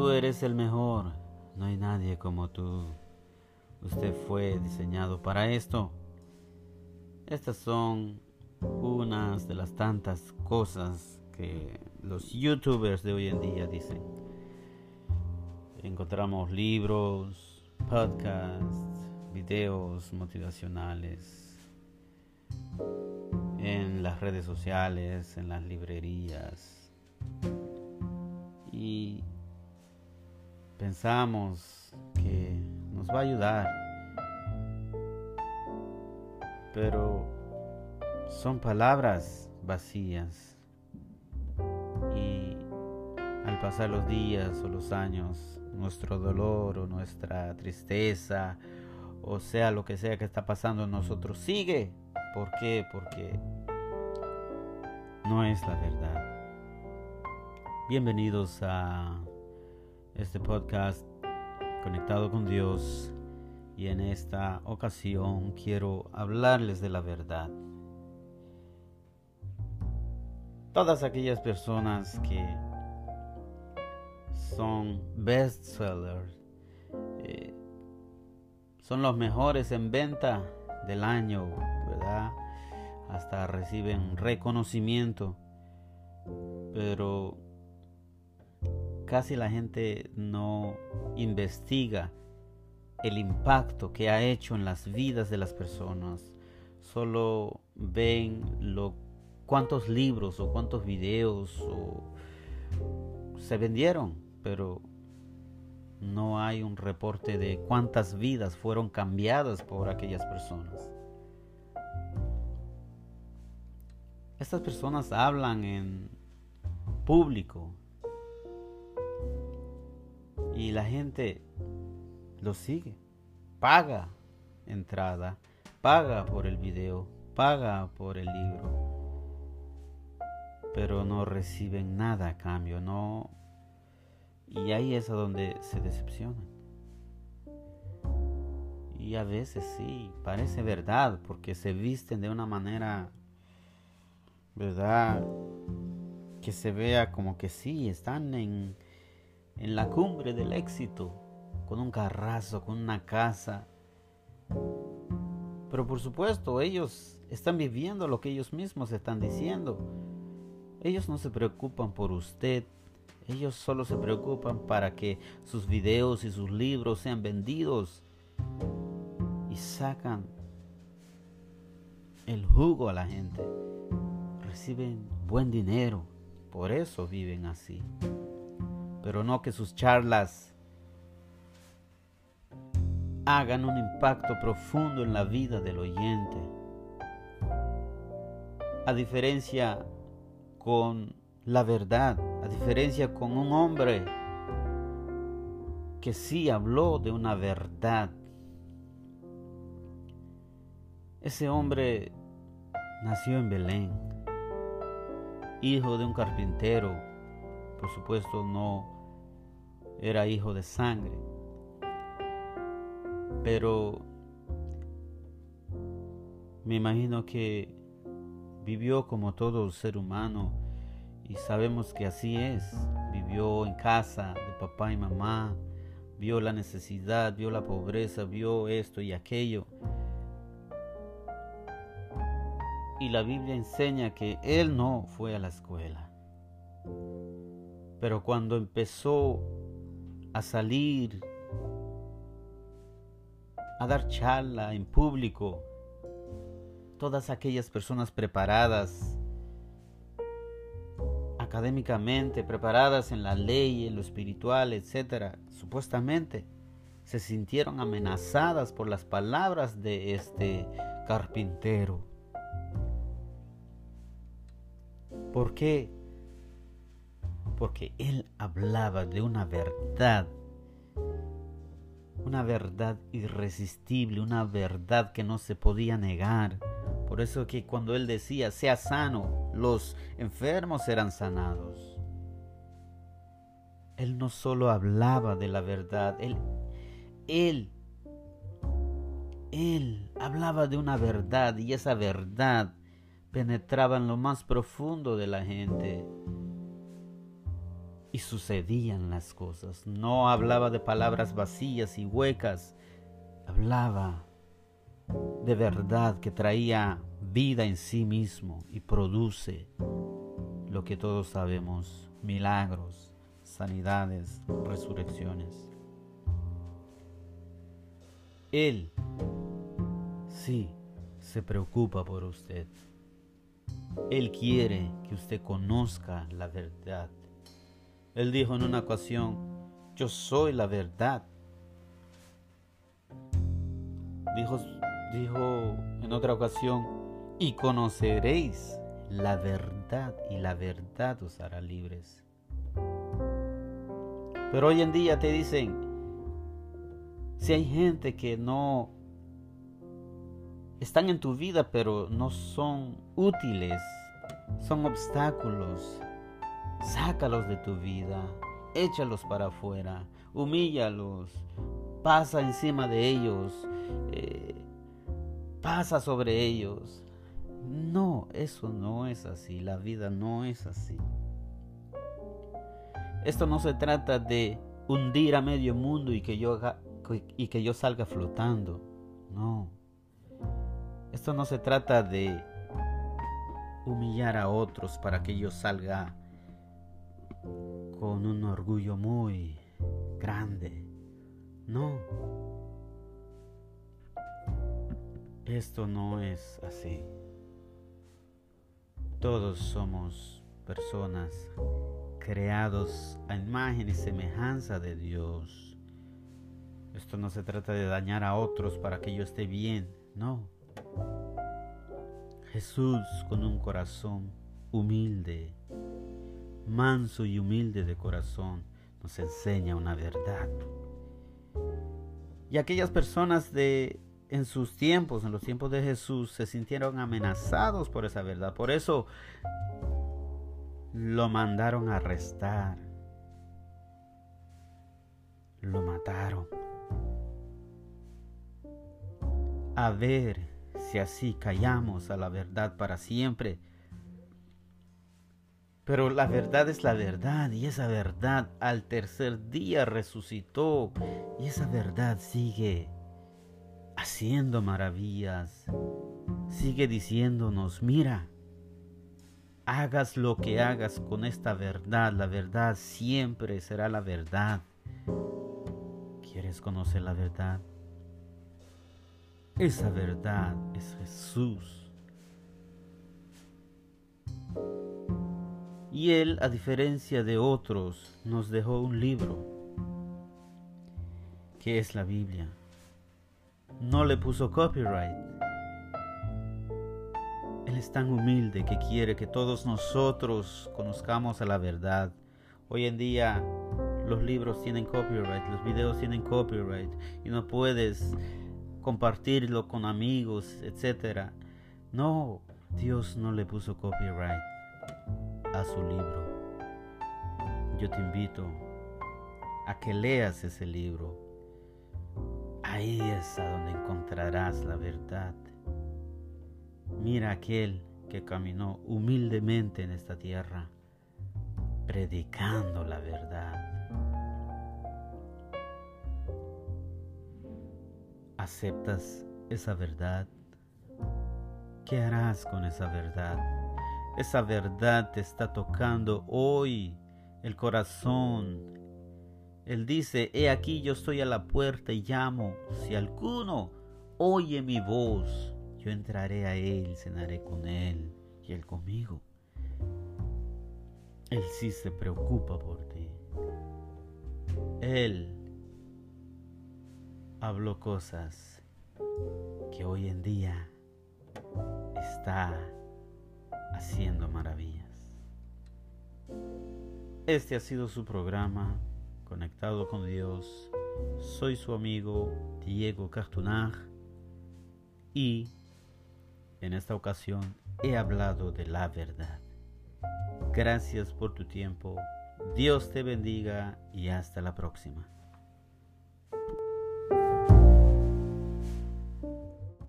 Tú eres el mejor, no hay nadie como tú. Usted fue diseñado para esto. Estas son unas de las tantas cosas que los youtubers de hoy en día dicen. Encontramos libros, podcasts, videos motivacionales en las redes sociales, en las librerías. Y pensamos que nos va a ayudar. Pero son palabras vacías. Y al pasar los días o los años, nuestro dolor o nuestra tristeza, o sea lo que sea que está pasando en nosotros, sigue. ¿Por qué? Porque no es la verdad. Bienvenidos a este podcast conectado con Dios y en esta ocasión quiero hablarles de la verdad. Todas aquellas personas que son bestsellers, eh, son los mejores en venta del año, ¿verdad? Hasta reciben reconocimiento, pero casi la gente no investiga el impacto que ha hecho en las vidas de las personas. Solo ven cuántos libros o cuántos videos se vendieron, pero no hay un reporte de cuántas vidas fueron cambiadas por aquellas personas. Estas personas hablan en público y la gente lo sigue, paga entrada, paga por el video, paga por el libro, pero no reciben nada a cambio, no. Y ahí es a donde se decepcionan. Y a veces sí, parece verdad, porque se visten de una manera, ¿verdad? Que se vea como que sí, están en, en la cumbre del éxito, con un carrazo, con una casa. Pero por supuesto, ellos están viviendo lo que ellos mismos están diciendo. Ellos no se preocupan por usted. Ellos solo se preocupan para que sus videos y sus libros sean vendidos. Y sacan el jugo a la gente. Reciben buen dinero. Por eso viven así. Pero no que sus charlas hagan un impacto profundo en la vida del oyente. A diferencia con la verdad, a diferencia con un hombre que sí habló de una verdad. Ese hombre nació en Belén, hijo de un carpintero, por supuesto no era hijo de sangre pero me imagino que vivió como todo ser humano y sabemos que así es. Vivió en casa de papá y mamá, vio la necesidad, vio la pobreza, vio esto y aquello. Y la Biblia enseña que él no fue a la escuela. Pero cuando empezó a salir a dar charla en público. Todas aquellas personas preparadas académicamente, preparadas en la ley, en lo espiritual, etcétera, supuestamente se sintieron amenazadas por las palabras de este carpintero. ¿Por qué? Porque él hablaba de una verdad una verdad irresistible, una verdad que no se podía negar. Por eso que cuando él decía, sea sano, los enfermos eran sanados. Él no solo hablaba de la verdad, él, él, él hablaba de una verdad y esa verdad penetraba en lo más profundo de la gente. Y sucedían las cosas. No hablaba de palabras vacías y huecas, hablaba de verdad que traía vida en sí mismo y produce lo que todos sabemos, milagros, sanidades, resurrecciones. Él sí se preocupa por usted. Él quiere que usted conozca la verdad. Él dijo en una ocasión, yo soy la verdad. Dijo, dijo en otra ocasión, y conoceréis la verdad y la verdad os hará libres. Pero hoy en día te dicen, si hay gente que no están en tu vida pero no son útiles, son obstáculos, sácalos de tu vida, échalos para afuera, humíllalos, pasa encima de ellos, eh, pasa sobre ellos. No, eso no es así, la vida no es así. Esto no se trata de hundir a medio mundo y que yo, y que yo salga flotando. No. Esto no se trata de humillar a otros para que yo salga con un orgullo muy grande. No. Esto no es así. Todos somos personas creados a imagen y semejanza de Dios. Esto no se trata de dañar a otros para que yo esté bien, no. Jesús con un corazón humilde, manso y humilde de corazón, nos enseña una verdad. Y aquellas personas de en sus tiempos, en los tiempos de Jesús, se sintieron amenazados por esa verdad. Por eso lo mandaron a arrestar. Lo mataron. A ver si así callamos a la verdad para siempre. Pero la verdad es la verdad y esa verdad al tercer día resucitó y esa verdad sigue haciendo maravillas. Sigue diciéndonos, mira, hagas lo que hagas con esta verdad, la verdad siempre será la verdad. ¿Quieres conocer la verdad? Esa verdad es Jesús. Y Él, a diferencia de otros, nos dejó un libro, que es la Biblia no le puso copyright. Él es tan humilde que quiere que todos nosotros conozcamos a la verdad. Hoy en día los libros tienen copyright, los videos tienen copyright y no puedes compartirlo con amigos, etc. No, Dios no le puso copyright a su libro. Yo te invito a que leas ese libro Ahí es a donde encontrarás la verdad. Mira aquel que caminó humildemente en esta tierra, predicando la verdad. ¿Aceptas esa verdad? ¿Qué harás con esa verdad? Esa verdad te está tocando hoy el corazón, él dice, he aquí yo estoy a la puerta y llamo. Si alguno oye mi voz, yo entraré a él, cenaré con él y él conmigo. Él sí se preocupa por ti. Él habló cosas que hoy en día está haciendo maravillas. Este ha sido su programa conectado con Dios. Soy su amigo Diego Cartunag y en esta ocasión he hablado de la verdad. Gracias por tu tiempo. Dios te bendiga y hasta la próxima.